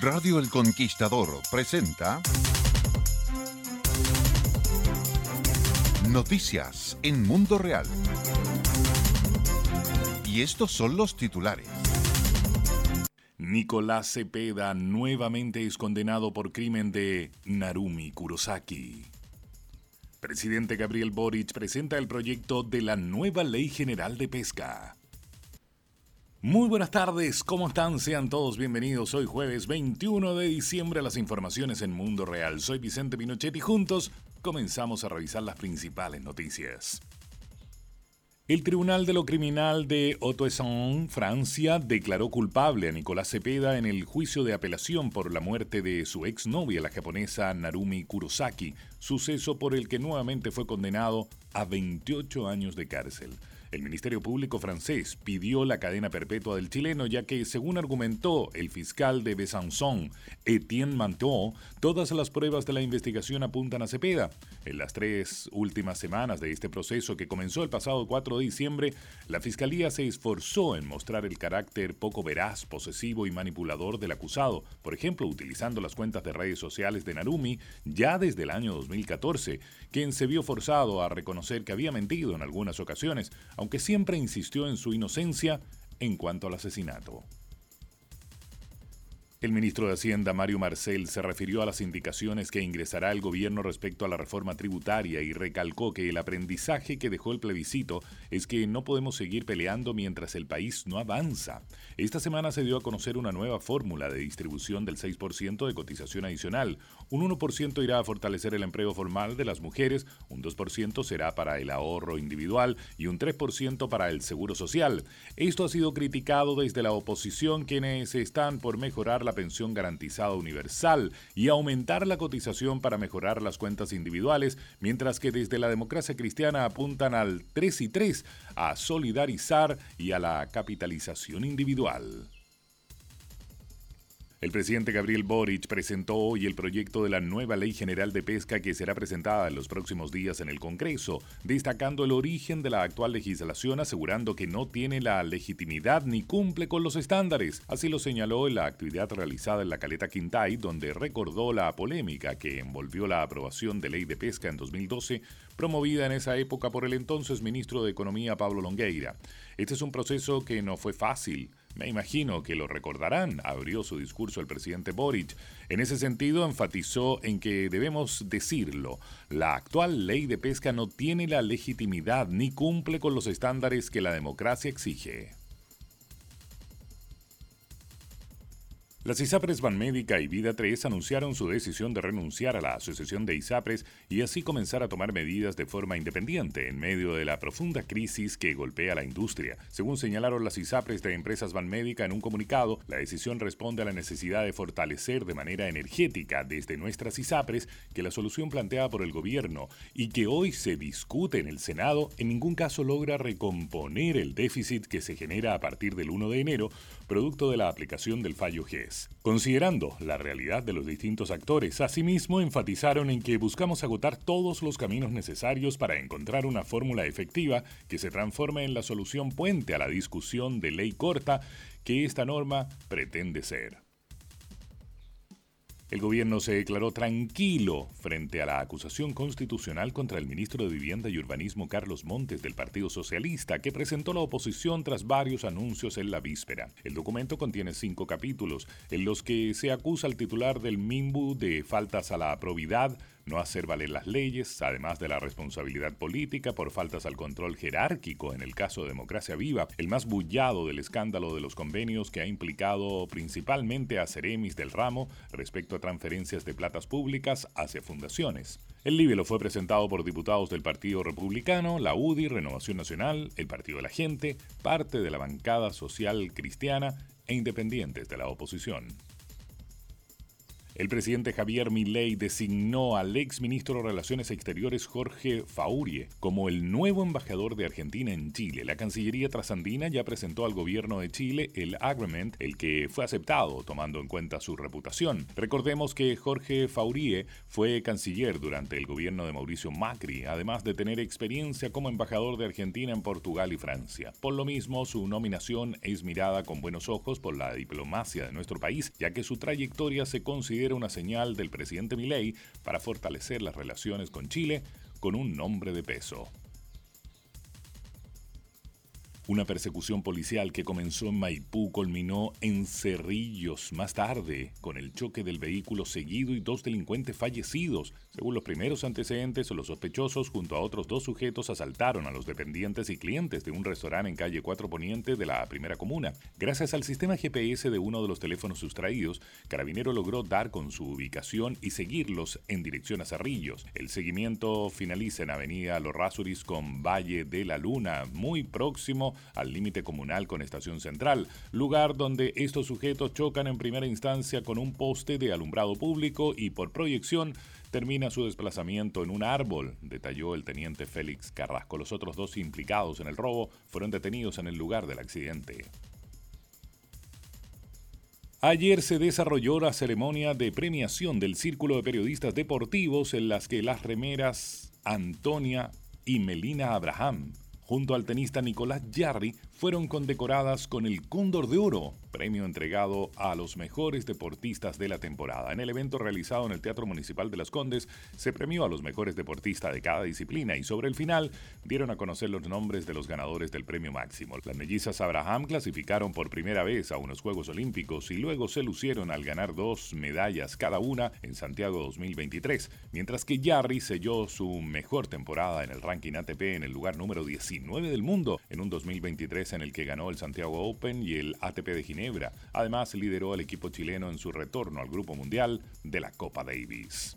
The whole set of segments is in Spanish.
Radio El Conquistador presenta Noticias en Mundo Real. Y estos son los titulares. Nicolás Cepeda nuevamente es condenado por crimen de Narumi Kurosaki. Presidente Gabriel Boric presenta el proyecto de la nueva Ley General de Pesca. Muy buenas tardes, ¿cómo están? Sean todos bienvenidos hoy jueves 21 de diciembre a las informaciones en Mundo Real. Soy Vicente Pinochet y juntos comenzamos a revisar las principales noticias. El Tribunal de lo Criminal de Haute-Saône, Francia, declaró culpable a Nicolás Cepeda en el juicio de apelación por la muerte de su exnovia, la japonesa Narumi Kurosaki, suceso por el que nuevamente fue condenado a 28 años de cárcel. El Ministerio Público francés pidió la cadena perpetua del chileno ya que, según argumentó el fiscal de Besançon, Etienne Manteau, todas las pruebas de la investigación apuntan a Cepeda. En las tres últimas semanas de este proceso que comenzó el pasado 4 de diciembre, la Fiscalía se esforzó en mostrar el carácter poco veraz, posesivo y manipulador del acusado, por ejemplo, utilizando las cuentas de redes sociales de Narumi ya desde el año 2014, quien se vio forzado a reconocer que había mentido en algunas ocasiones, aunque siempre insistió en su inocencia en cuanto al asesinato. El ministro de Hacienda, Mario Marcel, se refirió a las indicaciones que ingresará el gobierno respecto a la reforma tributaria y recalcó que el aprendizaje que dejó el plebiscito es que no podemos seguir peleando mientras el país no avanza. Esta semana se dio a conocer una nueva fórmula de distribución del 6% de cotización adicional. Un 1% irá a fortalecer el empleo formal de las mujeres, un 2% será para el ahorro individual y un 3% para el seguro social. Esto ha sido criticado desde la oposición quienes están por mejorar la pensión garantizada universal y aumentar la cotización para mejorar las cuentas individuales, mientras que desde la democracia cristiana apuntan al 3 y 3, a solidarizar y a la capitalización individual. El presidente Gabriel Boric presentó hoy el proyecto de la nueva Ley General de Pesca que será presentada en los próximos días en el Congreso, destacando el origen de la actual legislación, asegurando que no tiene la legitimidad ni cumple con los estándares. Así lo señaló en la actividad realizada en la Caleta Quintay, donde recordó la polémica que envolvió la aprobación de ley de pesca en 2012, promovida en esa época por el entonces ministro de Economía Pablo Longueira. Este es un proceso que no fue fácil me imagino que lo recordarán, abrió su discurso el presidente Boric. En ese sentido, enfatizó en que debemos decirlo, la actual ley de pesca no tiene la legitimidad ni cumple con los estándares que la democracia exige. Las ISAPRES Banmédica y Vida 3 anunciaron su decisión de renunciar a la Asociación de ISAPRES y así comenzar a tomar medidas de forma independiente en medio de la profunda crisis que golpea la industria. Según señalaron las ISAPRES de Empresas Banmédica en un comunicado, la decisión responde a la necesidad de fortalecer de manera energética desde nuestras ISAPRES que la solución planteada por el gobierno y que hoy se discute en el Senado en ningún caso logra recomponer el déficit que se genera a partir del 1 de enero, producto de la aplicación del fallo Considerando la realidad de los distintos actores, asimismo enfatizaron en que buscamos agotar todos los caminos necesarios para encontrar una fórmula efectiva que se transforme en la solución puente a la discusión de ley corta que esta norma pretende ser. El gobierno se declaró tranquilo frente a la acusación constitucional contra el ministro de Vivienda y Urbanismo Carlos Montes del Partido Socialista, que presentó la oposición tras varios anuncios en la víspera. El documento contiene cinco capítulos, en los que se acusa al titular del MIMBU de faltas a la probidad, no hacer valer las leyes, además de la responsabilidad política por faltas al control jerárquico en el caso de Democracia Viva, el más bullado del escándalo de los convenios que ha implicado principalmente a Ceremis del ramo respecto a transferencias de platas públicas hacia fundaciones. El libelo fue presentado por diputados del Partido Republicano, la UDI, Renovación Nacional, el Partido de la Gente, parte de la bancada social cristiana e independientes de la oposición. El presidente Javier Milei designó al ex ministro de Relaciones Exteriores Jorge Faurie como el nuevo embajador de Argentina en Chile. La Cancillería trasandina ya presentó al gobierno de Chile el agreement, el que fue aceptado tomando en cuenta su reputación. Recordemos que Jorge Faurie fue canciller durante el gobierno de Mauricio Macri, además de tener experiencia como embajador de Argentina en Portugal y Francia. Por lo mismo, su nominación es mirada con buenos ojos por la diplomacia de nuestro país, ya que su trayectoria se considera una señal del presidente Milei para fortalecer las relaciones con Chile con un nombre de peso. Una persecución policial que comenzó en Maipú culminó en Cerrillos más tarde, con el choque del vehículo seguido y dos delincuentes fallecidos. Según los primeros antecedentes, los sospechosos junto a otros dos sujetos asaltaron a los dependientes y clientes de un restaurante en calle 4 Poniente de la primera comuna. Gracias al sistema GPS de uno de los teléfonos sustraídos, Carabinero logró dar con su ubicación y seguirlos en dirección a Cerrillos. El seguimiento finaliza en Avenida Los Rasuris con Valle de la Luna, muy próximo al límite comunal con Estación Central, lugar donde estos sujetos chocan en primera instancia con un poste de alumbrado público y por proyección termina su desplazamiento en un árbol, detalló el teniente Félix Carrasco. Los otros dos implicados en el robo fueron detenidos en el lugar del accidente. Ayer se desarrolló la ceremonia de premiación del Círculo de Periodistas Deportivos en las que las remeras Antonia y Melina Abraham junto al tenista Nicolás Jarry, fueron condecoradas con el Cóndor de Oro, premio entregado a los mejores deportistas de la temporada. En el evento realizado en el Teatro Municipal de Las Condes, se premió a los mejores deportistas de cada disciplina y sobre el final dieron a conocer los nombres de los ganadores del premio máximo. Las mellizas Abraham clasificaron por primera vez a unos Juegos Olímpicos y luego se lucieron al ganar dos medallas cada una en Santiago 2023, mientras que Jarry selló su mejor temporada en el ranking ATP en el lugar número 19 del mundo en un 2023 en el que ganó el Santiago Open y el ATP de Ginebra. Además, lideró al equipo chileno en su retorno al Grupo Mundial de la Copa Davis.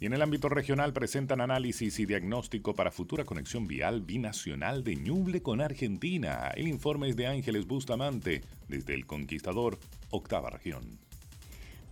Y en el ámbito regional presentan análisis y diagnóstico para futura conexión vial binacional de Ñuble con Argentina. El informe es de Ángeles Bustamante, desde El Conquistador, octava región.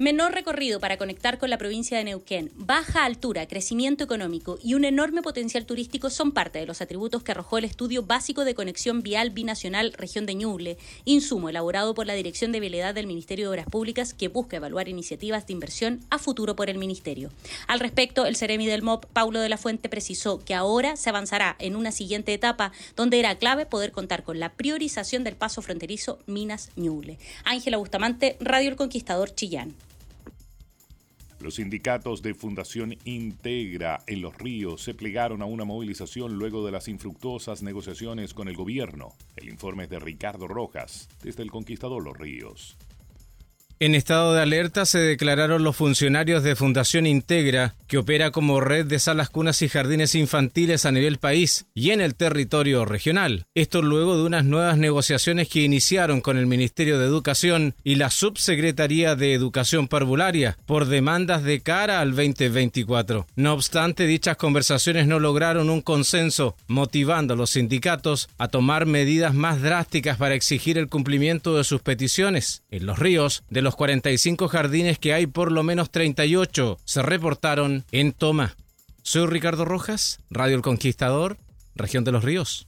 Menor recorrido para conectar con la provincia de Neuquén, baja altura, crecimiento económico y un enorme potencial turístico son parte de los atributos que arrojó el estudio básico de conexión vial binacional región de Ñuble, insumo elaborado por la Dirección de Vialidad del Ministerio de Obras Públicas que busca evaluar iniciativas de inversión a futuro por el Ministerio. Al respecto, el Ceremi del MOP, Paulo de la Fuente, precisó que ahora se avanzará en una siguiente etapa donde era clave poder contar con la priorización del paso fronterizo Minas-Ñuble. Ángela Bustamante, Radio El Conquistador, Chillán. Los sindicatos de Fundación Integra en Los Ríos se plegaron a una movilización luego de las infructuosas negociaciones con el gobierno. El informe es de Ricardo Rojas, desde el Conquistador Los Ríos. En estado de alerta se declararon los funcionarios de Fundación Integra, que opera como red de salas cunas y jardines infantiles a nivel país y en el territorio regional. Esto luego de unas nuevas negociaciones que iniciaron con el Ministerio de Educación y la Subsecretaría de Educación Parvularia por demandas de cara al 2024. No obstante, dichas conversaciones no lograron un consenso, motivando a los sindicatos a tomar medidas más drásticas para exigir el cumplimiento de sus peticiones. En los ríos, de los 45 jardines que hay, por lo menos 38 se reportaron en toma. Soy Ricardo Rojas, Radio El Conquistador, Región de los Ríos.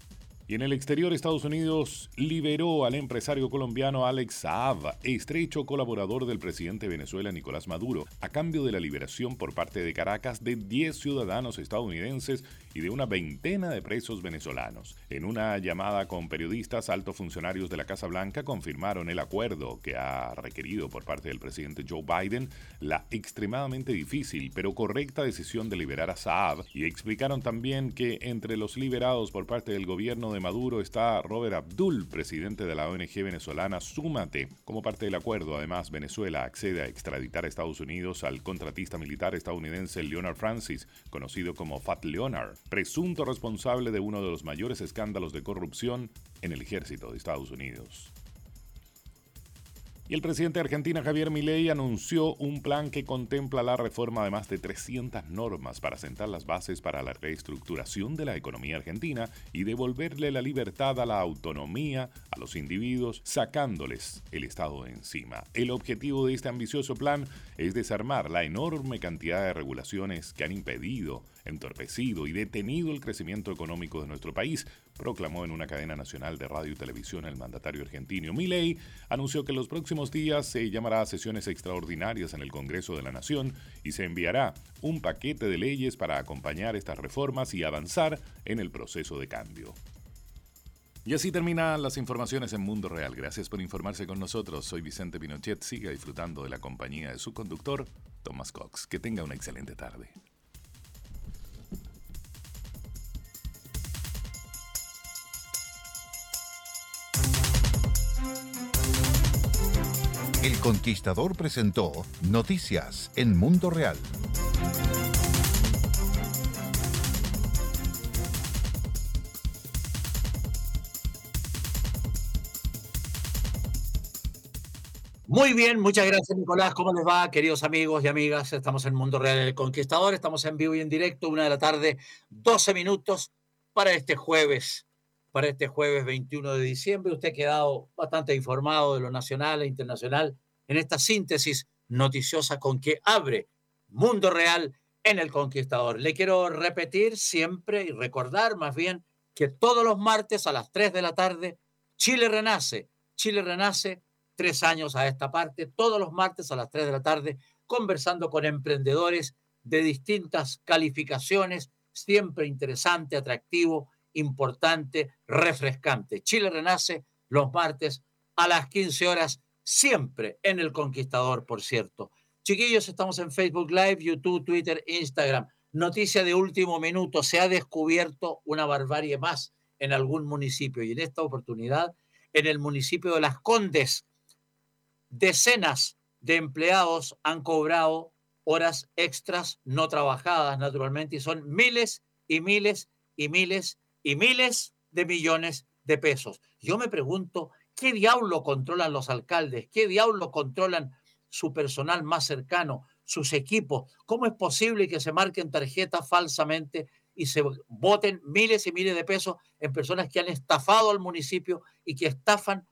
Y en el exterior, Estados Unidos liberó al empresario colombiano Alex Saab, estrecho colaborador del presidente de Venezuela Nicolás Maduro, a cambio de la liberación por parte de Caracas de 10 ciudadanos estadounidenses y de una veintena de presos venezolanos. En una llamada con periodistas, altos funcionarios de la Casa Blanca confirmaron el acuerdo que ha requerido por parte del presidente Joe Biden la extremadamente difícil pero correcta decisión de liberar a Saab y explicaron también que entre los liberados por parte del gobierno de Maduro está Robert Abdul, presidente de la ONG venezolana Súmate. Como parte del acuerdo, además, Venezuela accede a extraditar a Estados Unidos al contratista militar estadounidense Leonard Francis, conocido como Fat Leonard, presunto responsable de uno de los mayores escándalos de corrupción en el ejército de Estados Unidos. Y el presidente de Argentina, Javier Milei, anunció un plan que contempla la reforma de más de 300 normas para sentar las bases para la reestructuración de la economía argentina y devolverle la libertad a la autonomía a los individuos, sacándoles el Estado de encima. El objetivo de este ambicioso plan es desarmar la enorme cantidad de regulaciones que han impedido entorpecido y detenido el crecimiento económico de nuestro país, proclamó en una cadena nacional de radio y televisión el mandatario argentino. Milei anunció que en los próximos días se llamará a sesiones extraordinarias en el Congreso de la Nación y se enviará un paquete de leyes para acompañar estas reformas y avanzar en el proceso de cambio. Y así terminan las informaciones en Mundo Real. Gracias por informarse con nosotros. Soy Vicente Pinochet. Siga disfrutando de la compañía de su conductor, Thomas Cox. Que tenga una excelente tarde. El Conquistador presentó Noticias en Mundo Real. Muy bien, muchas gracias Nicolás. ¿Cómo les va, queridos amigos y amigas? Estamos en Mundo Real El Conquistador, estamos en vivo y en directo, una de la tarde, 12 minutos para este jueves para este jueves 21 de diciembre. Usted ha quedado bastante informado de lo nacional e internacional en esta síntesis noticiosa con que abre Mundo Real en El Conquistador. Le quiero repetir siempre y recordar más bien que todos los martes a las 3 de la tarde Chile renace. Chile renace tres años a esta parte, todos los martes a las 3 de la tarde, conversando con emprendedores de distintas calificaciones, siempre interesante, atractivo importante, refrescante. Chile renace los martes a las 15 horas, siempre en El Conquistador, por cierto. Chiquillos, estamos en Facebook Live, YouTube, Twitter, Instagram. Noticia de último minuto, se ha descubierto una barbarie más en algún municipio y en esta oportunidad en el municipio de Las Condes. Decenas de empleados han cobrado horas extras no trabajadas, naturalmente, y son miles y miles y miles y miles de millones de pesos. Yo me pregunto, ¿qué diablo controlan los alcaldes? ¿Qué diablo controlan su personal más cercano, sus equipos? ¿Cómo es posible que se marquen tarjetas falsamente y se voten miles y miles de pesos en personas que han estafado al municipio y que estafan,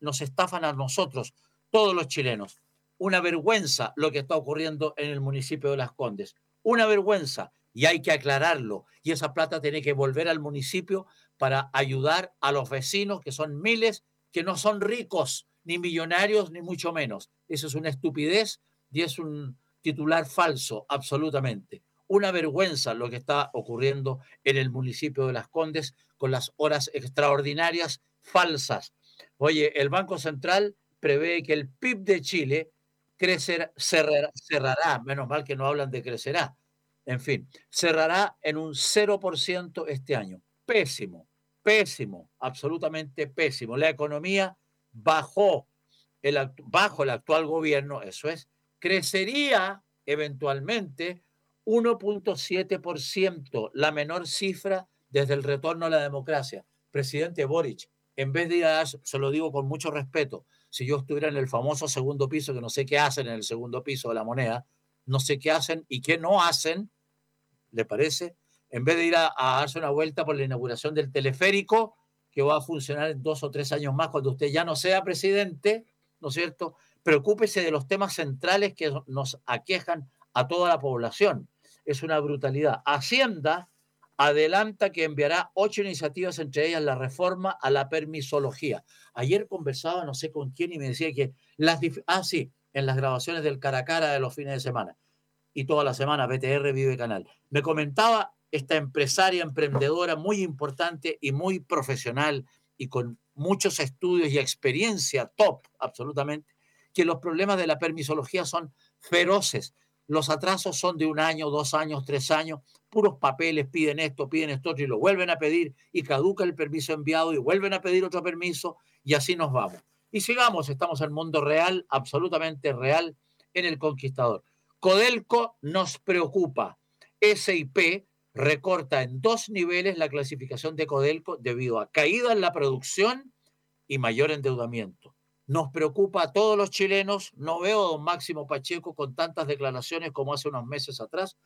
nos estafan a nosotros, todos los chilenos? Una vergüenza lo que está ocurriendo en el municipio de Las Condes. Una vergüenza y hay que aclararlo. Y esa plata tiene que volver al municipio para ayudar a los vecinos, que son miles, que no son ricos, ni millonarios, ni mucho menos. Eso es una estupidez y es un titular falso, absolutamente. Una vergüenza lo que está ocurriendo en el municipio de Las Condes con las horas extraordinarias falsas. Oye, el Banco Central prevé que el PIB de Chile crecer, cerrará, cerrará, menos mal que no hablan de crecerá, en fin, cerrará en un 0% este año. Pésimo, pésimo, absolutamente pésimo. La economía bajó bajo el actual gobierno, eso es, crecería eventualmente 1.7%, la menor cifra desde el retorno a la democracia. Presidente Boric, en vez de ir a, se lo digo con mucho respeto, si yo estuviera en el famoso segundo piso, que no sé qué hacen en el segundo piso de la moneda, no sé qué hacen y qué no hacen, ¿le parece? En vez de ir a, darse una vuelta por la inauguración del teleférico, que va a funcionar en dos o tres años más cuando usted ya no sea presidente, ¿no es cierto? Preocúpese de los temas centrales que nos aquejan a toda la población. Es una brutalidad. Hacienda adelanta que enviará ocho iniciativas, entre ellas la reforma a la permisología. Ayer conversaba, no sé con quién, y me decía que las... Ah, sí, en las grabaciones del cara a cara de los fines de semana y toda la semana BTR Vive Canal. Me comentaba esta empresaria, emprendedora muy importante y muy profesional y con muchos estudios y experiencia top, absolutamente, que los problemas de la permisología son feroces. Los atrasos son de un año, dos años, tres años, puros papeles, piden esto, piden esto y lo vuelven a pedir y caduca el permiso enviado y vuelven a pedir otro permiso y así nos vamos. Y sigamos, estamos en el mundo real, absolutamente real, en el conquistador. Codelco nos preocupa. SIP recorta en dos niveles la clasificación de Codelco debido a caída en la producción y mayor endeudamiento. Nos preocupa a todos los chilenos. No veo a don Máximo Pacheco con tantas declaraciones como hace unos meses atrás.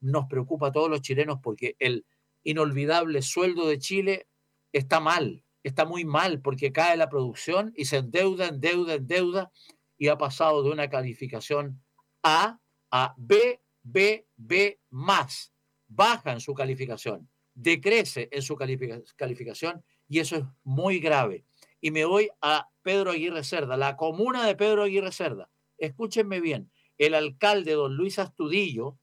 Nos preocupa a todos los chilenos porque el inolvidable sueldo de Chile está mal, está muy mal porque cae la producción y se endeuda, endeuda, endeuda y ha pasado de una calificación A a B, B, B más. Baja en su calificación, decrece en su calificación y eso es muy grave. Y me voy a Pedro Aguirre Cerda, la comuna de Pedro Aguirre Cerda. Escúchenme bien, el alcalde don Luis Astudillo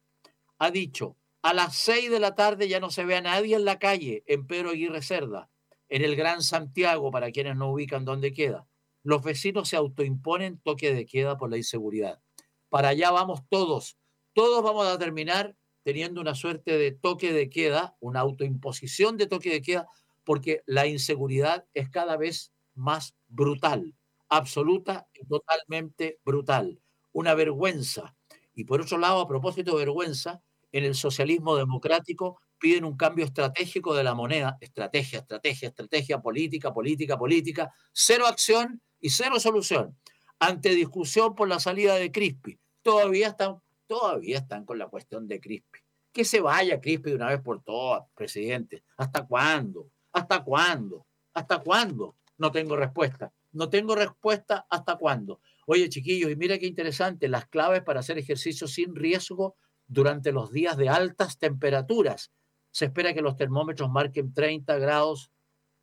ha dicho, a las seis de la tarde ya no se ve a nadie en la calle en Pedro Aguirre Cerda en el Gran Santiago, para quienes no ubican dónde queda. Los vecinos se autoimponen toque de queda por la inseguridad. Para allá vamos todos. Todos vamos a terminar teniendo una suerte de toque de queda, una autoimposición de toque de queda, porque la inseguridad es cada vez más brutal, absoluta y totalmente brutal. Una vergüenza. Y por otro lado, a propósito de vergüenza, en el socialismo democrático piden un cambio estratégico de la moneda, estrategia, estrategia, estrategia, política, política, política, cero acción y cero solución. Ante discusión por la salida de Crispi, todavía están, todavía están con la cuestión de Crispi. Que se vaya Crispi de una vez por todas, presidente. ¿Hasta cuándo? ¿Hasta cuándo? ¿Hasta cuándo? No tengo respuesta. No tengo respuesta hasta cuándo. Oye, chiquillos, y mira qué interesante, las claves para hacer ejercicio sin riesgo durante los días de altas temperaturas. Se espera que los termómetros marquen 30 grados,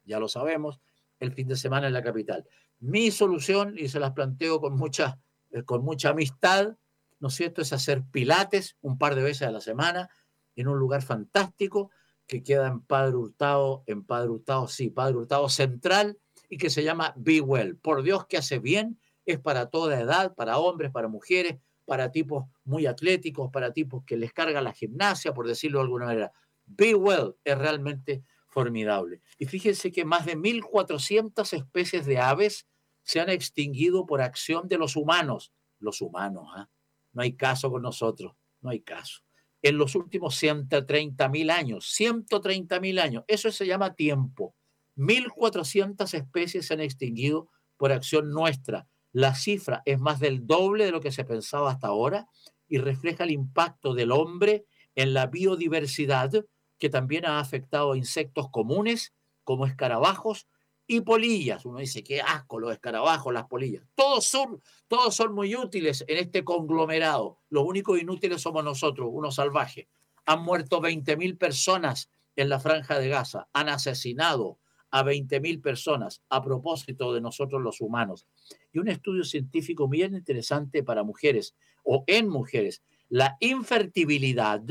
ya lo sabemos, el fin de semana en la capital. Mi solución, y se las planteo con mucha, eh, con mucha amistad, ¿no es cierto?, es hacer pilates un par de veces a la semana en un lugar fantástico que queda en Padre Hurtado, en Padre Hurtado, sí, Padre Hurtado Central, y que se llama Be Well. Por Dios que hace bien, es para toda edad, para hombres, para mujeres, para tipos muy atléticos, para tipos que les carga la gimnasia, por decirlo de alguna manera. Be Well es realmente formidable. Y fíjense que más de 1.400 especies de aves se han extinguido por acción de los humanos. Los humanos, ¿ah? No hay caso con nosotros, no hay caso. En los últimos 130.000 años, 130.000 años, eso se llama tiempo. 1.400 especies se han extinguido por acción nuestra. La cifra es más del doble de lo que se pensaba hasta ahora y refleja el impacto del hombre en la biodiversidad que también ha afectado a insectos comunes como escarabajos y polillas. Uno dice, qué asco los escarabajos, las polillas. Todos son, todos son muy útiles en este conglomerado. Los únicos inútiles somos nosotros, unos salvajes. Han muerto 20.000 personas en la franja de Gaza. Han asesinado a 20.000 personas a propósito de nosotros los humanos. Y un estudio científico bien interesante para mujeres o en mujeres. La infertilidad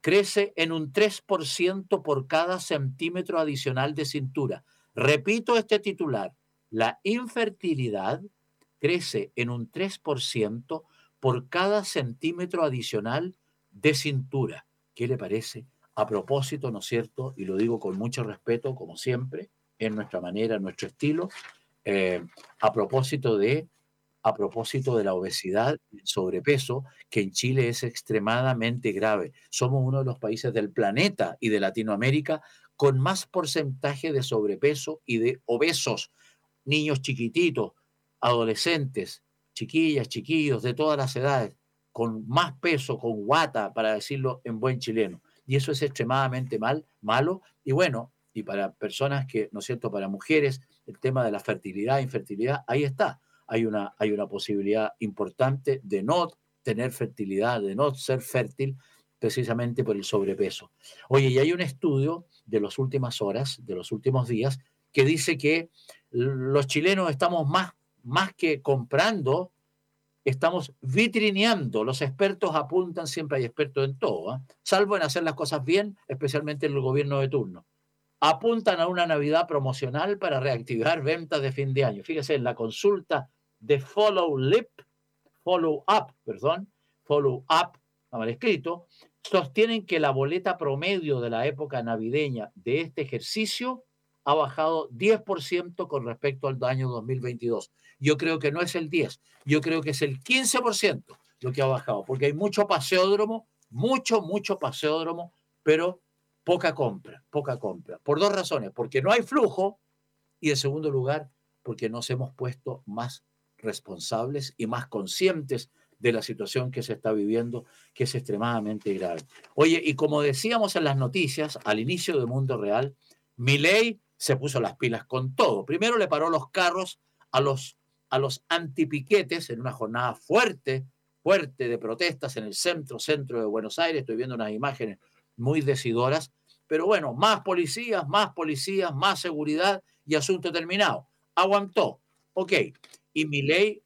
crece en un 3% por cada centímetro adicional de cintura. Repito este titular, la infertilidad crece en un 3% por cada centímetro adicional de cintura. ¿Qué le parece? A propósito, ¿no es cierto? Y lo digo con mucho respeto, como siempre, en nuestra manera, en nuestro estilo, eh, a propósito de a propósito de la obesidad el sobrepeso, que en Chile es extremadamente grave. Somos uno de los países del planeta y de Latinoamérica con más porcentaje de sobrepeso y de obesos, niños chiquititos, adolescentes, chiquillas, chiquillos de todas las edades, con más peso, con guata, para decirlo en buen chileno. Y eso es extremadamente mal, malo. Y bueno, y para personas que, ¿no es cierto?, para mujeres, el tema de la fertilidad, infertilidad, ahí está hay una, hay una posibilidad importante de no tener fertilidad, de no ser fértil, precisamente por el sobrepeso. Oye, y hay un estudio de las últimas horas, de los últimos días, que dice que los chilenos estamos más, más que comprando, estamos vitrineando. Los expertos apuntan, siempre hay expertos en todo, ¿ah? salvo en hacer las cosas bien, especialmente en el gobierno de turno. Apuntan a una Navidad promocional para reactivar ventas de fin de año. Fíjese, en la consulta de Follow Lip, Follow Up, perdón, Follow Up está mal escrito, sostienen que la boleta promedio de la época navideña de este ejercicio ha bajado 10% con respecto al año 2022. Yo creo que no es el 10, yo creo que es el 15% lo que ha bajado, porque hay mucho paseódromo, mucho, mucho paseódromo, pero poca compra, poca compra. Por dos razones, porque no hay flujo y en segundo lugar, porque nos hemos puesto más responsables y más conscientes de la situación que se está viviendo, que es extremadamente grave. Oye, y como decíamos en las noticias al inicio de Mundo Real, ley se puso las pilas con todo. Primero le paró los carros a los, a los antipiquetes en una jornada fuerte, fuerte de protestas en el centro, centro de Buenos Aires. Estoy viendo unas imágenes muy decidoras. Pero bueno, más policías, más policías, más seguridad y asunto terminado. Aguantó. Ok. Y mi ley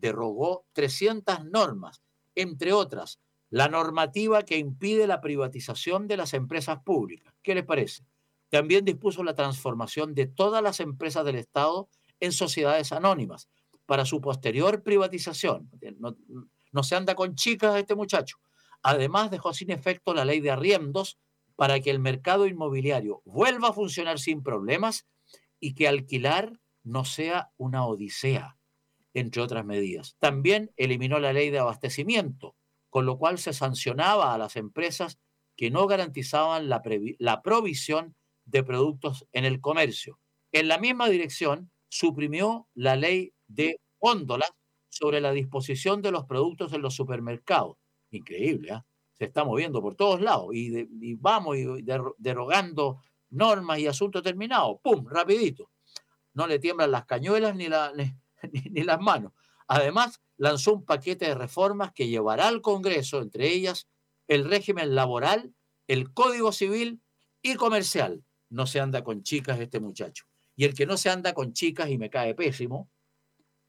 derogó, derogó 300 normas, entre otras, la normativa que impide la privatización de las empresas públicas. ¿Qué les parece? También dispuso la transformación de todas las empresas del Estado en sociedades anónimas para su posterior privatización. No, se anda con chicas este muchacho. Además dejó sin efecto la ley de arriendos para que el mercado inmobiliario vuelva a funcionar sin problemas y que alquilar no sea una odisea, entre otras medidas. También eliminó la ley de abastecimiento, con lo cual se sancionaba a las empresas que no garantizaban la, provisión de productos en el comercio. En la misma dirección, suprimió la ley de góndolas sobre la disposición de los productos en los supermercados. Increíble, ¿eh? se está moviendo por todos lados y, vamos y derogando normas y asuntos terminados. ¡Pum! Rapidito. No le tiemblan las cañuelas ni, la, ni las manos. Además, lanzó un paquete de reformas que llevará al Congreso, entre ellas el régimen laboral, el Código Civil y comercial, no se anda con chicas este muchacho. Y el que no se anda con chicas y me cae pésimo,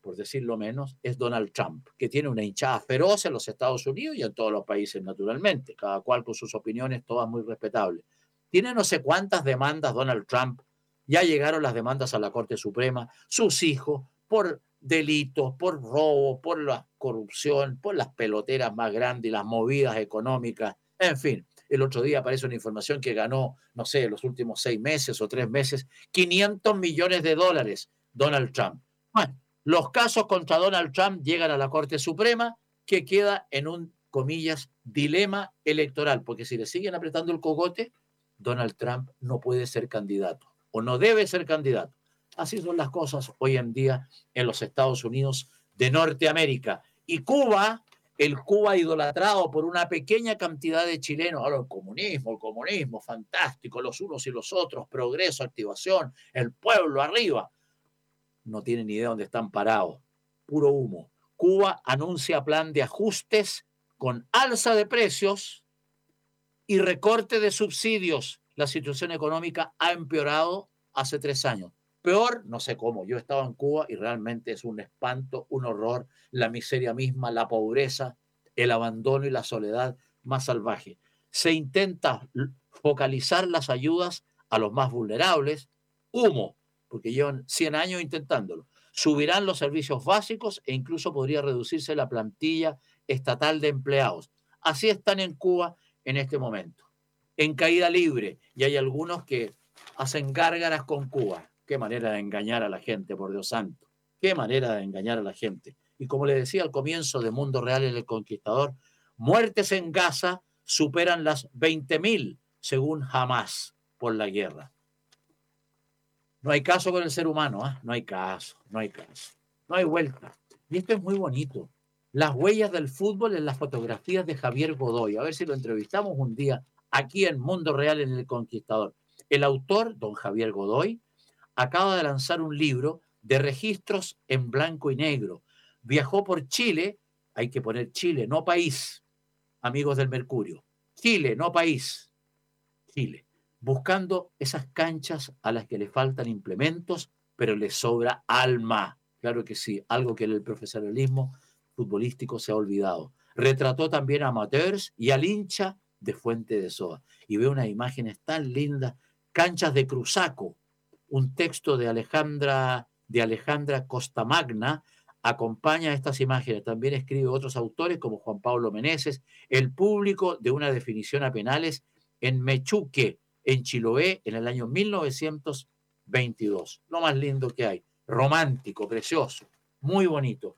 por decirlo menos, es Donald Trump, que tiene una hinchada feroz en los Estados Unidos y en todos los países, naturalmente, cada cual con sus opiniones, todas muy respetables. Tiene no sé cuántas demandas Donald Trump, ya llegaron las demandas a la Corte Suprema, sus hijos, por delitos, por robo, por la corrupción, por las peloteras más grandes y las movidas económicas, en fin. El otro día aparece una información que ganó, no sé, los últimos seis meses o tres meses, 500 millones de dólares Donald Trump. Bueno, los casos contra Donald Trump llegan a la Corte Suprema, que queda en un, comillas, dilema electoral, porque si le siguen apretando el cogote, Donald Trump no puede ser candidato o no debe ser candidato. Así son las cosas hoy en día en los Estados Unidos de Norteamérica. Y Cuba el Cuba idolatrado por una pequeña cantidad de chilenos, ahora el comunismo, el comunismo, fantástico, los unos y los otros, progreso, activación, el pueblo arriba. No tienen ni idea dónde están parados, puro humo. Cuba anuncia plan de ajustes con alza de precios y recorte de subsidios. La situación económica ha empeorado hace tres años. Peor, no sé cómo, yo he estado en Cuba y realmente es un espanto, un horror, la miseria misma, la pobreza, el abandono y la soledad más salvaje. Se intenta focalizar las ayudas a los más vulnerables, humo, porque llevan 100 años intentándolo. Subirán los servicios básicos e incluso podría reducirse la plantilla estatal de empleados. Así están en Cuba en este momento, en caída libre, y hay algunos que hacen gárgaras con Cuba. Qué manera de engañar a la gente, por Dios santo. Qué manera de engañar a la gente. Y como le decía al comienzo de Mundo Real en el Conquistador, muertes en Gaza superan las 20.000 según Hamas por la guerra. No hay caso con el ser humano, ¿ah? no hay caso, no hay caso, no hay vuelta. Y esto es muy bonito. Las huellas del fútbol en las fotografías de Javier Godoy. A ver si lo entrevistamos un día aquí en Mundo Real en El Conquistador. El autor, don Javier Godoy, acaba de lanzar un libro de registros en blanco y negro. Viajó por Chile, hay que poner Chile, no país, amigos del Mercurio. Chile, no país. Chile. Buscando esas canchas a las que le faltan implementos, pero le sobra alma. Claro que sí, algo que el profesionalismo futbolístico se ha olvidado. Retrató también a amateurs y al hincha de Fuente de Soa. Y ve unas imágenes tan lindas, canchas de Cruzaco, un texto de Alejandra, de Alejandra Costamagna acompaña estas imágenes. También escribe otros autores como Juan Pablo Meneses, el público de una definición a penales en Mechuque, en Chiloé, en el año 1922. Lo más lindo que hay, romántico, precioso, muy bonito.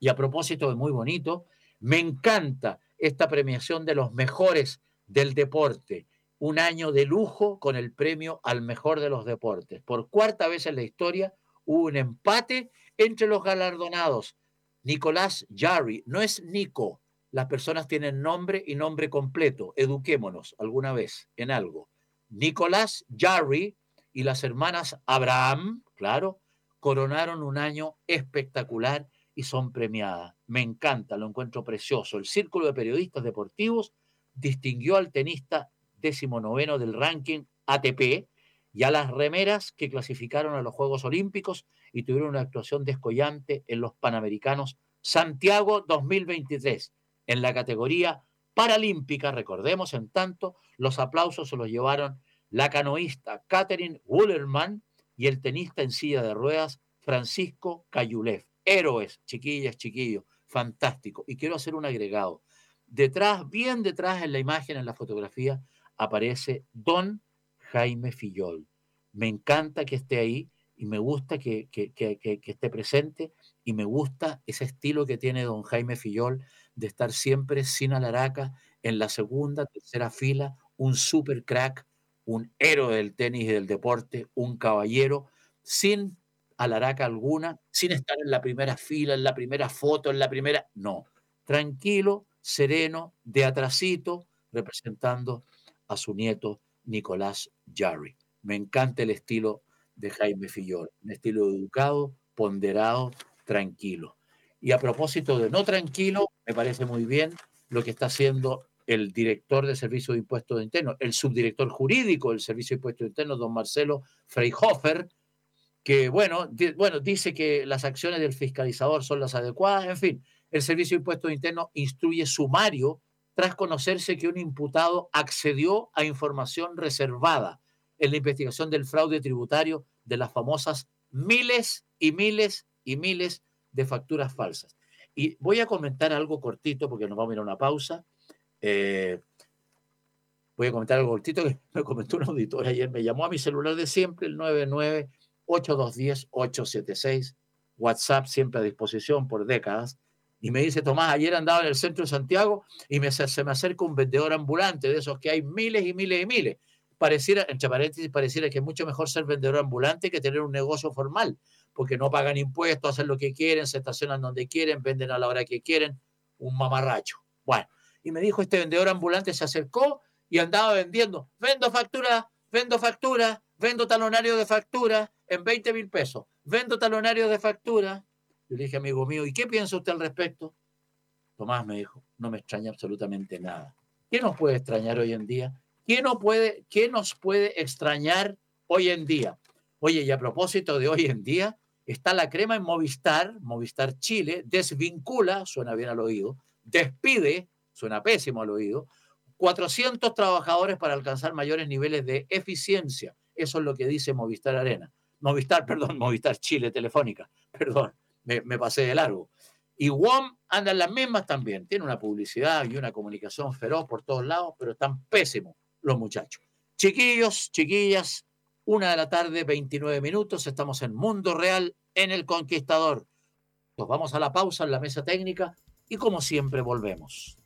Y a propósito de muy bonito, me encanta esta premiación de los mejores del deporte. Un año de lujo con el premio al mejor de los deportes. Por cuarta vez en la historia hubo un empate entre los galardonados. Nicolás Jarry, no es Nico, las personas tienen nombre y nombre completo. Eduquémonos alguna vez en algo. Nicolás Jarry y las hermanas Abraham, claro, coronaron un año espectacular y son premiadas. Me encanta, lo encuentro precioso. El Círculo de Periodistas Deportivos distinguió al tenista decimonoveno del ranking ATP y a las remeras que clasificaron a los Juegos Olímpicos y tuvieron una actuación descollante en los Panamericanos Santiago 2023. En la categoría paralímpica, recordemos en tanto, los aplausos se los llevaron la canoísta Catherine Wullerman y el tenista en silla de ruedas Francisco Cayulev. Héroes, chiquillas, chiquillos, fantástico. Y quiero hacer un agregado. Detrás, bien detrás en la imagen, en la fotografía, aparece Don Jaime Fillol. Me encanta que esté ahí y me gusta que, esté presente y me gusta ese estilo que tiene don Jaime Fillol de estar siempre sin alaraca en la segunda, tercera fila, un super crack, un héroe del tenis y del deporte, un caballero, sin alaraca alguna, sin estar en la primera fila, en la primera foto, en la primera... No, tranquilo, sereno, de atrasito, representando a su nieto Nicolás Jarry. Me encanta el estilo de Jaime Fillol, un estilo educado, ponderado, tranquilo. Y a propósito de no tranquilo, me parece muy bien lo que está haciendo el director de Servicio de Impuestos Internos, el subdirector jurídico del Servicio de Impuestos Internos, don Marcelo Freyhofer, que, bueno, bueno, dice que las acciones del fiscalizador son las adecuadas. En fin, el Servicio de Impuestos Internos instruye sumario tras conocerse que un imputado accedió a información reservada en la investigación del fraude tributario de las famosas miles y miles y miles de facturas falsas. Y voy a comentar algo cortito porque nos vamos a ir a una pausa. Eh, voy a comentar algo cortito que me comentó un auditor ayer. Me llamó a mi celular de siempre, el 99-8210-876. WhatsApp siempre a disposición por décadas. Y me dice, Tomás, ayer andaba en el centro de Santiago y me, se me acerca un vendedor ambulante de esos que hay miles y miles y miles pareciera, entre paréntesis, pareciera que es mucho mejor ser vendedor ambulante que tener un negocio formal, porque no pagan impuestos, hacen lo que quieren, se estacionan donde quieren, venden a la hora que quieren, un mamarracho. Bueno, y me dijo este vendedor ambulante, se acercó y andaba vendiendo, vendo factura, vendo factura, vendo talonario de factura en 20 mil pesos, vendo talonario de factura. Yo le dije, amigo mío, ¿y qué piensa usted al respecto? Tomás me dijo, no me extraña absolutamente nada. ¿Qué nos puede extrañar hoy en día? ¿Qué, no puede, ¿Qué nos puede extrañar hoy en día? Oye, y a propósito de hoy en día, está la crema en Movistar, Movistar Chile, desvincula, suena bien al oído, despide, suena pésimo al oído, 400 trabajadores para alcanzar mayores niveles de eficiencia. Eso es lo que dice Movistar Arena. Movistar, perdón, Movistar Chile Telefónica, perdón, me, pasé de largo. Y WOM anda en las mismas también. Tiene una publicidad y una comunicación feroz por todos lados, pero están pésimos los muchachos. Chiquillos, chiquillas, una de la tarde, 29 minutos, estamos en Mundo Real, en El Conquistador. Nos vamos a la pausa en la mesa técnica y como siempre volvemos.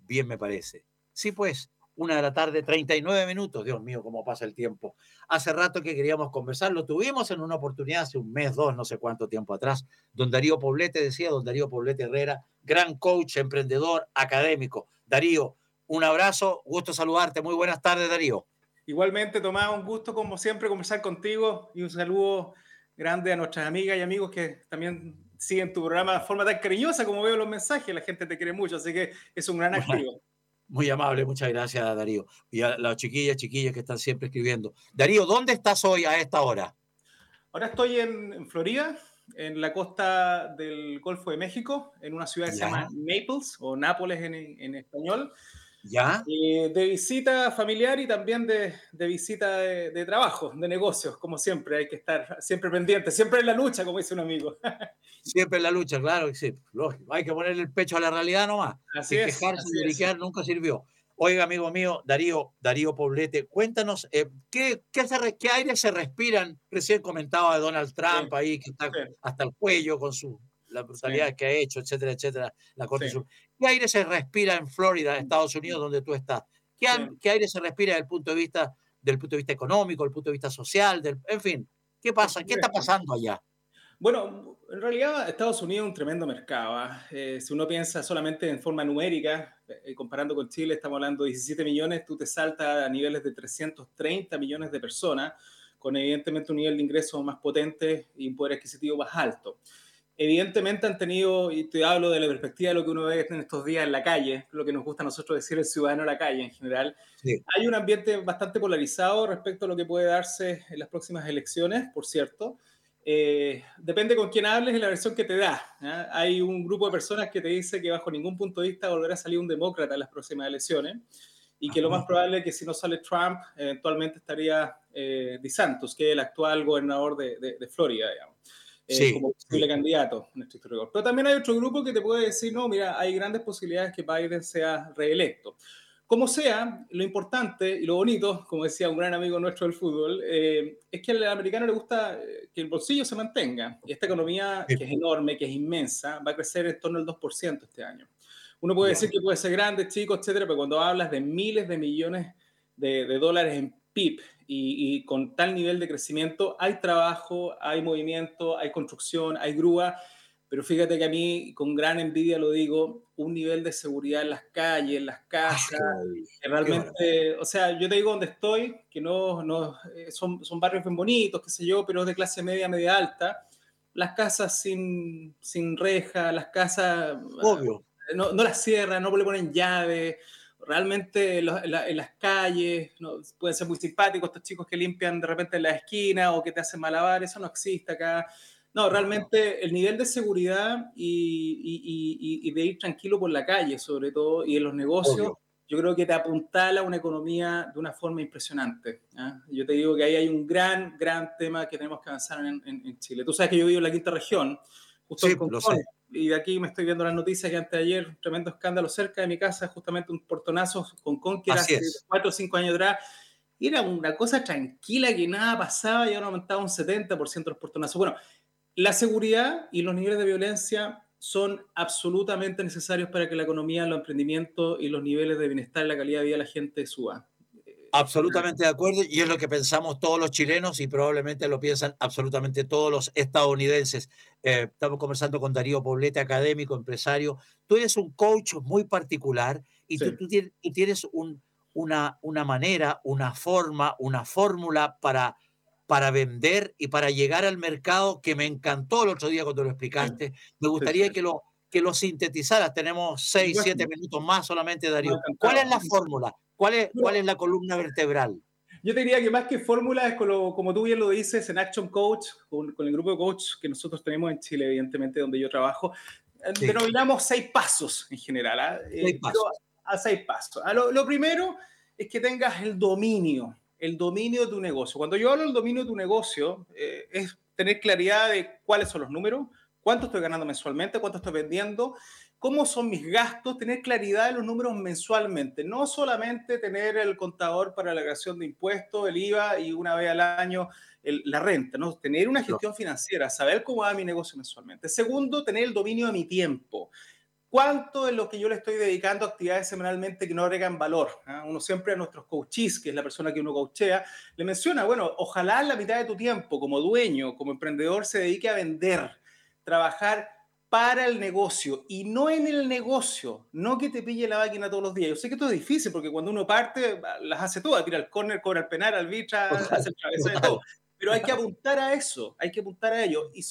Bien me parece. Sí, pues, una de la tarde, 39 minutos. Dios mío, cómo pasa el tiempo. Hace rato que queríamos conversar, lo tuvimos en una oportunidad hace un mes, dos, no sé cuánto tiempo atrás. Don Darío Poblete decía, don Darío Poblete Herrera, gran coach, emprendedor, académico. Darío, un abrazo, gusto saludarte. Muy buenas tardes, Darío. Igualmente, Tomás, un gusto como siempre conversar contigo y un saludo grande a nuestras amigas y amigos que también siguen tu programa de forma tan cariñosa como veo los mensajes. La gente te quiere mucho, así que es un gran activo. Muy amable, muchas gracias, Darío. Y a las chiquillas, chiquillas que están siempre escribiendo. Darío, ¿dónde estás hoy a esta hora? Ahora estoy en, Florida, en la costa del Golfo de México, en una ciudad que se llama Naples o Nápoles en, español. ¿Ya? Eh, de visita familiar y también de, visita de, trabajo, de negocios, como siempre. Hay que estar siempre pendiente, siempre en la lucha, como dice un amigo. siempre en la lucha, claro, sí, lógico. Hay que ponerle el pecho a la realidad nomás. Así es. Quejarse y nunca sirvió. Oiga, amigo mío, Darío, Darío Poblete, cuéntanos, eh, ¿qué, qué, qué aire se respiran? Recién comentaba de Donald Trump ahí, que está hasta el cuello con su la brutalidad que ha hecho, etcétera, etcétera, la Corte ¿Qué aire se respira en Florida, Estados Unidos, donde tú estás? ¿Qué, aire se respira desde el punto de vista, del punto de vista económico, del punto de vista social, del, en fin? ¿Qué pasa? ¿Qué está pasando allá? Bueno, en realidad Estados Unidos es un tremendo mercado. ¿ah? Eh, si uno piensa solamente en forma numérica, eh, comparando con Chile, estamos hablando de 17 millones, tú te saltas a niveles de 330 millones de personas, con evidentemente un nivel de ingreso más potente y un poder adquisitivo más alto evidentemente han tenido, y te hablo de la perspectiva de lo que uno ve en estos días en la calle, lo que nos gusta a nosotros decir el ciudadano en la calle en general, hay un ambiente bastante polarizado respecto a lo que puede darse en las próximas elecciones, por cierto. Eh, depende con quién hables y la versión que te da. Hay un grupo de personas que te dice que bajo ningún punto de vista volverá a salir un demócrata en las próximas elecciones y que lo más probable es que si no sale Trump, eventualmente estaría eh, DeSantis, que es el actual gobernador de, de, de Florida, digamos. Eh, como posible candidato en este rigor. Pero también hay otro grupo que te puede decir, no, mira, hay grandes posibilidades que Biden sea reelecto. Como sea, lo importante y lo bonito, como decía un gran amigo nuestro del fútbol, eh, es que al americano le gusta eh, que el bolsillo se mantenga. Y esta economía, que es enorme, que es inmensa, va a crecer en torno al 2% este año. Uno puede decir que puede ser grande, chico, etcétera, pero cuando hablas de miles de millones de, de dólares en PIB y, con tal nivel de crecimiento hay trabajo, hay movimiento, hay construcción, hay grúa, pero fíjate que a mí con gran envidia lo digo, un nivel de seguridad en las calles, en las casas, que realmente, o sea, yo te digo donde estoy, que no, no eh, son, son barrios bien bonitos, qué sé yo, pero es de clase media, media alta, las casas sin, sin reja, las casas... Obvio. No, no las cierran, no le ponen llave, realmente en, las calles, ¿no? pueden ser muy simpáticos estos chicos que limpian de repente en la esquina o que te hacen malabar, eso no existe acá. No, realmente el nivel de seguridad y, y, de ir tranquilo por la calle, sobre todo, y en los negocios, yo creo que te apuntala una economía de una forma impresionante. ¿ah? Yo te digo que ahí hay un gran, gran tema que tenemos que avanzar en, en, Chile. Tú sabes que yo vivo en la quinta región, justo sí, lo sé y de aquí me estoy viendo las noticias que antes de ayer, un tremendo escándalo cerca de mi casa, justamente un portonazo con Con, que era hace cuatro o cinco años atrás. Y era una cosa tranquila que nada pasaba y ahora aumentaba un 70% los portonazos. Bueno, la seguridad y los niveles de violencia son absolutamente necesarios para que la economía, los emprendimientos y los niveles de bienestar y la calidad de vida de la gente suban. Absolutamente de acuerdo y es lo que pensamos todos los chilenos y probablemente lo piensan absolutamente todos los estadounidenses. Eh, estamos conversando con Darío Poblete, académico, empresario. Tú eres un coach muy particular y tú, tienes, una, una manera, una forma, una fórmula para, para vender y para llegar al mercado que me encantó el otro día cuando lo explicaste. Me gustaría que lo, que lo sintetizaras. Tenemos seis, siete minutos más solamente, Darío. ¿Cuál es la fórmula? ¿Cuál es, cuál es la columna vertebral? Yo te diría que más que fórmula es como, como, tú bien lo dices en Action Coach, con, con, el grupo de coach que nosotros tenemos en Chile, evidentemente, donde yo trabajo, eh, denominamos seis pasos en general. ¿ah? Eh, seis pasos. A seis pasos. A lo, lo, primero es que tengas el dominio, el dominio de tu negocio. Cuando yo hablo del dominio de tu negocio, eh, es tener claridad de cuáles son los números, cuánto estoy ganando mensualmente, cuánto estoy vendiendo, cómo son mis gastos, tener claridad de los números mensualmente, no solamente tener el contador para la creación de impuestos, el IVA y una vez al año la renta, ¿no? tener una gestión financiera, saber cómo va mi negocio mensualmente. Segundo, tener el dominio de mi tiempo. ¿Cuánto es lo que yo le estoy dedicando a actividades semanalmente que no agregan valor? ¿Ah? Uno siempre a nuestros coaches, que es la persona que uno coachea, le menciona, bueno, ojalá la mitad de tu tiempo como dueño, como emprendedor, se dedique a vender, trabajar para el negocio y no en el negocio, no que te pille la máquina todos los días. Yo sé que esto es difícil porque cuando uno parte las hace todas, tira el corner, cobra el penal, arbitra, hace el de todo. Pero hay que apuntar a eso, hay que apuntar a ello. Y,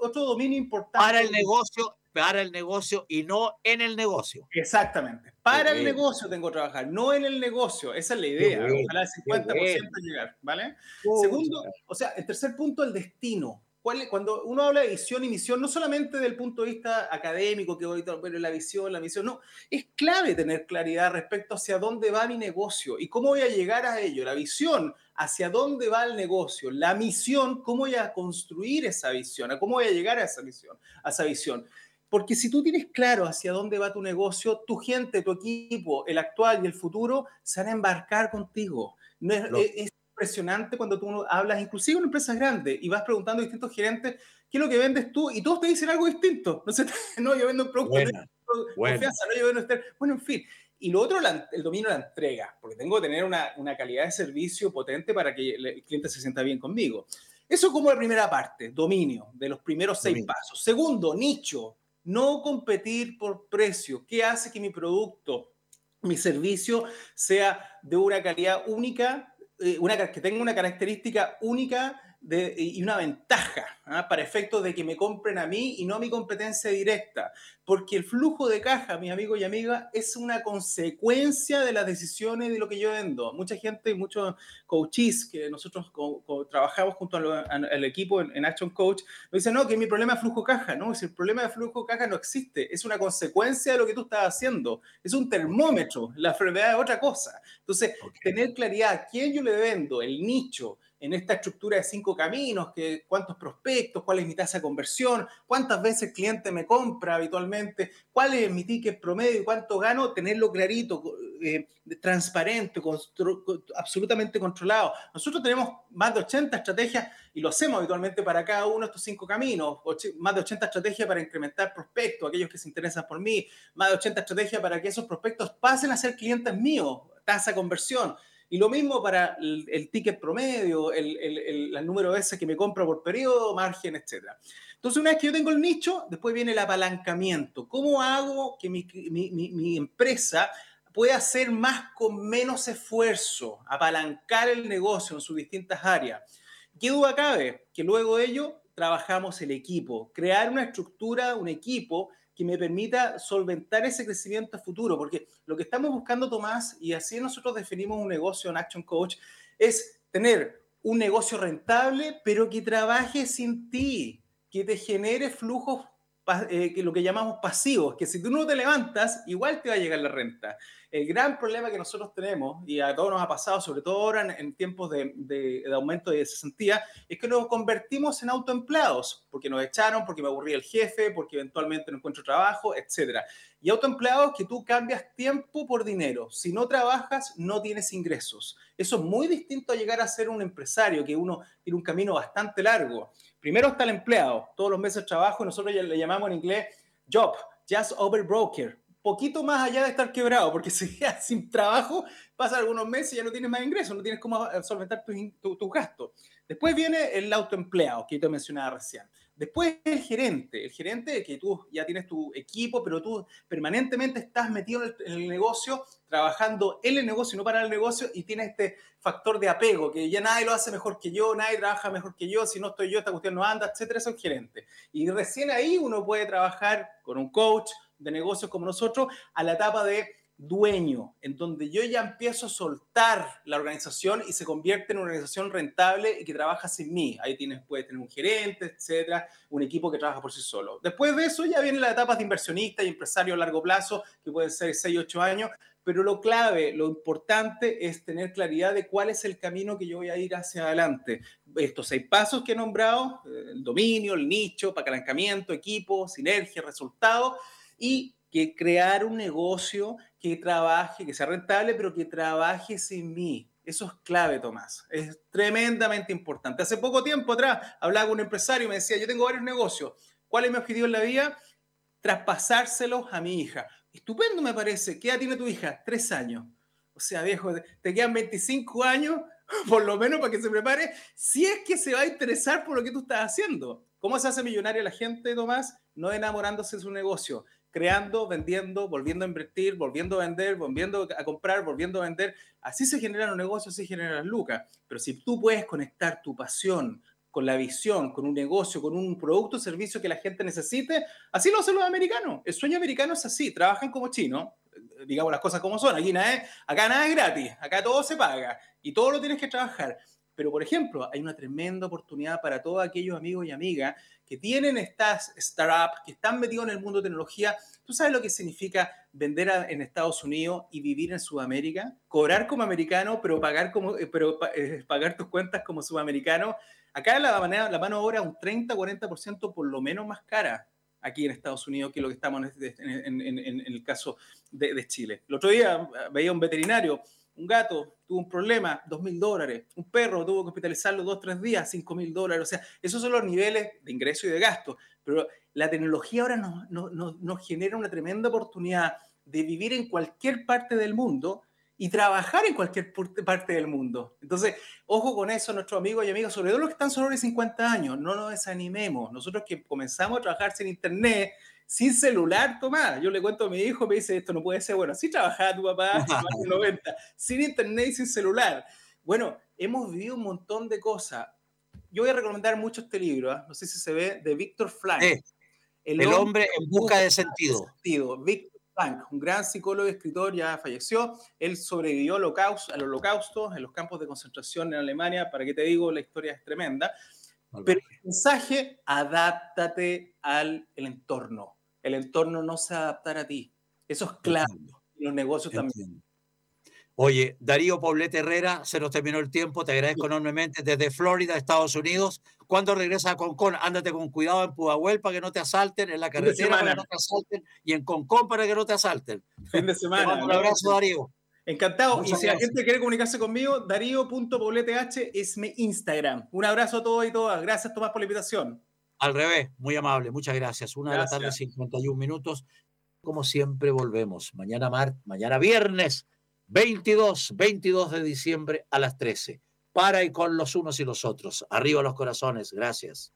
otro dominio importante. Para el negocio, para el negocio y no en el negocio. Exactamente. Para el negocio tengo que trabajar, no en el negocio. Esa es la idea. Ojalá el 50% llegar, ¿vale? Segundo, o sea, el tercer punto, el destino cuando uno habla de visión y misión, no solamente desde el punto de vista académico, que hoy pero la visión, la misión, no, es clave tener claridad respecto hacia dónde va mi negocio y cómo voy a llegar a ello. La visión, hacia dónde va el negocio. La misión, cómo voy a construir esa visión, a cómo voy a llegar a esa visión, a esa visión. Porque si tú tienes claro hacia dónde va tu negocio, tu gente, tu equipo, el actual y el futuro, se van a embarcar contigo. No es, impresionante cuando tú hablas, inclusive en empresas grandes, y vas preguntando a distintos gerentes, ¿qué es lo que vendes tú? Y todos te dicen algo distinto. No, sé, no yo vendo un producto de confianza, no, yo vendo... Este, bueno, en fin. Y lo otro, el dominio de la entrega, porque tengo que tener una, una calidad de servicio potente para que el cliente se sienta bien conmigo. Eso como la primera parte, dominio, de los primeros seis pasos. Segundo, nicho, no competir por precio. ¿Qué hace que mi producto, mi servicio sea de una calidad única eh, una, que tenga una característica única y una ventaja ¿ah? para efectos de que me compren a mí y no a mi competencia directa. Porque el flujo de caja, mis amigos y amigas, es una consecuencia de las decisiones de lo que yo vendo. Mucha gente, muchos coaches que nosotros trabajamos junto al, equipo en, Action Coach, me dicen, no, que mi problema es flujo caja. No, si el problema de flujo caja no existe, es una consecuencia de lo que tú estás haciendo. Es un termómetro, la enfermedad es otra cosa. Entonces, tener claridad a quién yo le vendo, el nicho, en esta estructura de cinco caminos, que cuántos prospectos, cuál es mi tasa de conversión, cuántas veces el cliente me compra habitualmente, cuál es mi ticket promedio y cuánto gano, tenerlo clarito, eh, transparente, absolutamente controlado. Nosotros tenemos más de 80 estrategias y lo hacemos habitualmente para cada uno de estos cinco caminos, más de 80 estrategias para incrementar prospectos, aquellos que se interesan por mí, más de 80 estrategias para que esos prospectos pasen a ser clientes míos, tasa de conversión y lo mismo para el, ticket promedio, el, el, número de veces que me compra por periodo, margen, etc. Entonces, una vez que yo tengo el nicho, después viene el apalancamiento. ¿Cómo hago que mi, mi, mi empresa pueda hacer más con menos esfuerzo, apalancar el negocio en sus distintas áreas? ¿Qué duda cabe? Que luego de ello trabajamos el equipo, crear una estructura, un equipo que me permita solventar ese crecimiento futuro, porque lo que estamos buscando, Tomás, y así nosotros definimos un negocio en Action Coach, es tener un negocio rentable, pero que trabaje sin ti, que te genere flujos, eh, que lo que llamamos pasivos, que si tú no te levantas, igual te va a llegar la renta. El gran problema que nosotros tenemos, y a todos nos ha pasado, sobre todo ahora en, tiempos de, de, aumento de cesantía, es que nos convertimos en autoempleados, porque nos echaron, porque me aburría el jefe, porque eventualmente no encuentro trabajo, etc. Y autoempleados que tú cambias tiempo por dinero. Si no trabajas, no tienes ingresos. Eso es muy distinto a llegar a ser un empresario, que uno tiene un camino bastante largo. Primero está el empleado, todos los meses trabajo, y nosotros le llamamos en inglés job, just over broker poquito más allá de estar quebrado, porque si quedas sin trabajo, pasa algunos meses y ya no tienes más ingresos, no tienes cómo solventar tus tu, gastos. Después viene el autoempleado, que te mencionaba recién. Después el gerente, el gerente que tú ya tienes tu equipo, pero tú permanentemente estás metido en el, negocio, trabajando en el negocio, no para el negocio, y tienes este factor de apego, que ya nadie lo hace mejor que yo, nadie trabaja mejor que yo, si no estoy yo, esta cuestión no anda, etcétera, eso es gerente. Y recién ahí uno puede trabajar con un coach, de negocios como nosotros a la etapa de dueño, en donde yo ya empiezo a soltar la organización y se convierte en una organización rentable y que trabaja sin mí. Ahí tienes, puedes tener un gerente, etcétera, un equipo que trabaja por sí solo. Después de eso ya vienen las etapas de inversionista y empresario a largo plazo, que pueden ser 6, 8 años, pero lo clave, lo importante es tener claridad de cuál es el camino que yo voy a ir hacia adelante. Estos seis pasos que he nombrado, eh, el dominio, el nicho, apalancamiento, equipo, sinergia, resultado, y que crear un negocio que trabaje, que sea rentable, pero que trabaje sin mí. Eso es clave, Tomás. Es tremendamente importante. Hace poco tiempo atrás hablaba con un empresario y me decía, yo tengo varios negocios. ¿Cuál es mi objetivo en la vida? Traspasárselos a mi hija. Estupendo me parece. ¿Qué edad tiene tu hija? Tres años. O sea, viejo, te quedan 25 años, por lo menos para que se prepare, si es que se va a interesar por lo que tú estás haciendo. ¿Cómo se hace millonaria la gente, Tomás? No enamorándose de su negocio, creando, vendiendo, volviendo a invertir, volviendo a vender, volviendo a comprar, volviendo a vender. Así se generan los negocios, así se generan lucas. Pero si tú puedes conectar tu pasión con la visión, con un negocio, con un producto o servicio que la gente necesite, así lo hacen los americanos. El sueño americano es así, trabajan como chinos, digamos las cosas como son. Aquí nada acá nada es gratis, acá todo se paga y todo lo tienes que trabajar Pero, por ejemplo, hay una tremenda oportunidad para todos aquellos amigos y amigas que tienen estas startups, que están metidos en el mundo de tecnología. ¿Tú sabes lo que significa vender en Estados Unidos y vivir en Sudamérica? Cobrar como americano, pero pagar, como, eh, pero, eh, pagar tus cuentas como sudamericano. Acá la, manera, la mano obra un 30-40% por lo menos más cara aquí en Estados Unidos que lo que estamos en, el caso de, de, Chile. El otro día veía un veterinario un gato tuvo un problema, dos mil dólares. Un perro tuvo que hospitalizarlo dos, tres días, cinco mil dólares. O sea, esos son los niveles de ingreso y de gasto. Pero la tecnología ahora nos, nos, genera una tremenda oportunidad de vivir en cualquier parte del mundo y trabajar en cualquier parte del mundo. Entonces, ojo con eso, nuestros amigos y amigas, sobre todo los que están sobre 50 años, no nos desanimemos. Nosotros que comenzamos a trabajar sin internet, sin celular, Tomás. Yo le cuento a mi hijo, me dice, esto no puede ser, bueno, sí trabajaba tu papá en los 90, sin internet y sin celular. Bueno, hemos vivido un montón de cosas. Yo voy a recomendar mucho este libro, ¿ah? no sé si se ve, de Víctor Frank. el, hombre, en busca de sentido. sentido. Víctor Frank, un gran psicólogo y escritor, ya falleció. Él sobrevivió al holocausto, al holocausto en los campos de concentración en Alemania. Para qué te digo, la historia es tremenda. Pero el mensaje, adáptate al entorno el entorno no se adaptará a ti. Eso es claro. los negocios también. Oye, Darío Poblete Herrera, se nos terminó el tiempo, te agradezco enormemente desde Florida, Estados Unidos. Cuando regresas a Concón, ándate con cuidado en Pudahuel para que no te asalten, en la carretera para que no te asalten y en Concón para que no te asalten. Fin de semana. un abrazo, Darío. Encantado. y si la gente quiere comunicarse conmigo, darío.pobleteh es mi Instagram. Un abrazo a todos y todas. Gracias, Tomás, por la invitación. Al revés, muy amable, muchas gracias. Una de la tarde, 51 minutos. Como siempre, volvemos mañana, mar mañana viernes 22, 22 de diciembre a las 13. Para y con los unos y los otros. Arriba los corazones. Gracias.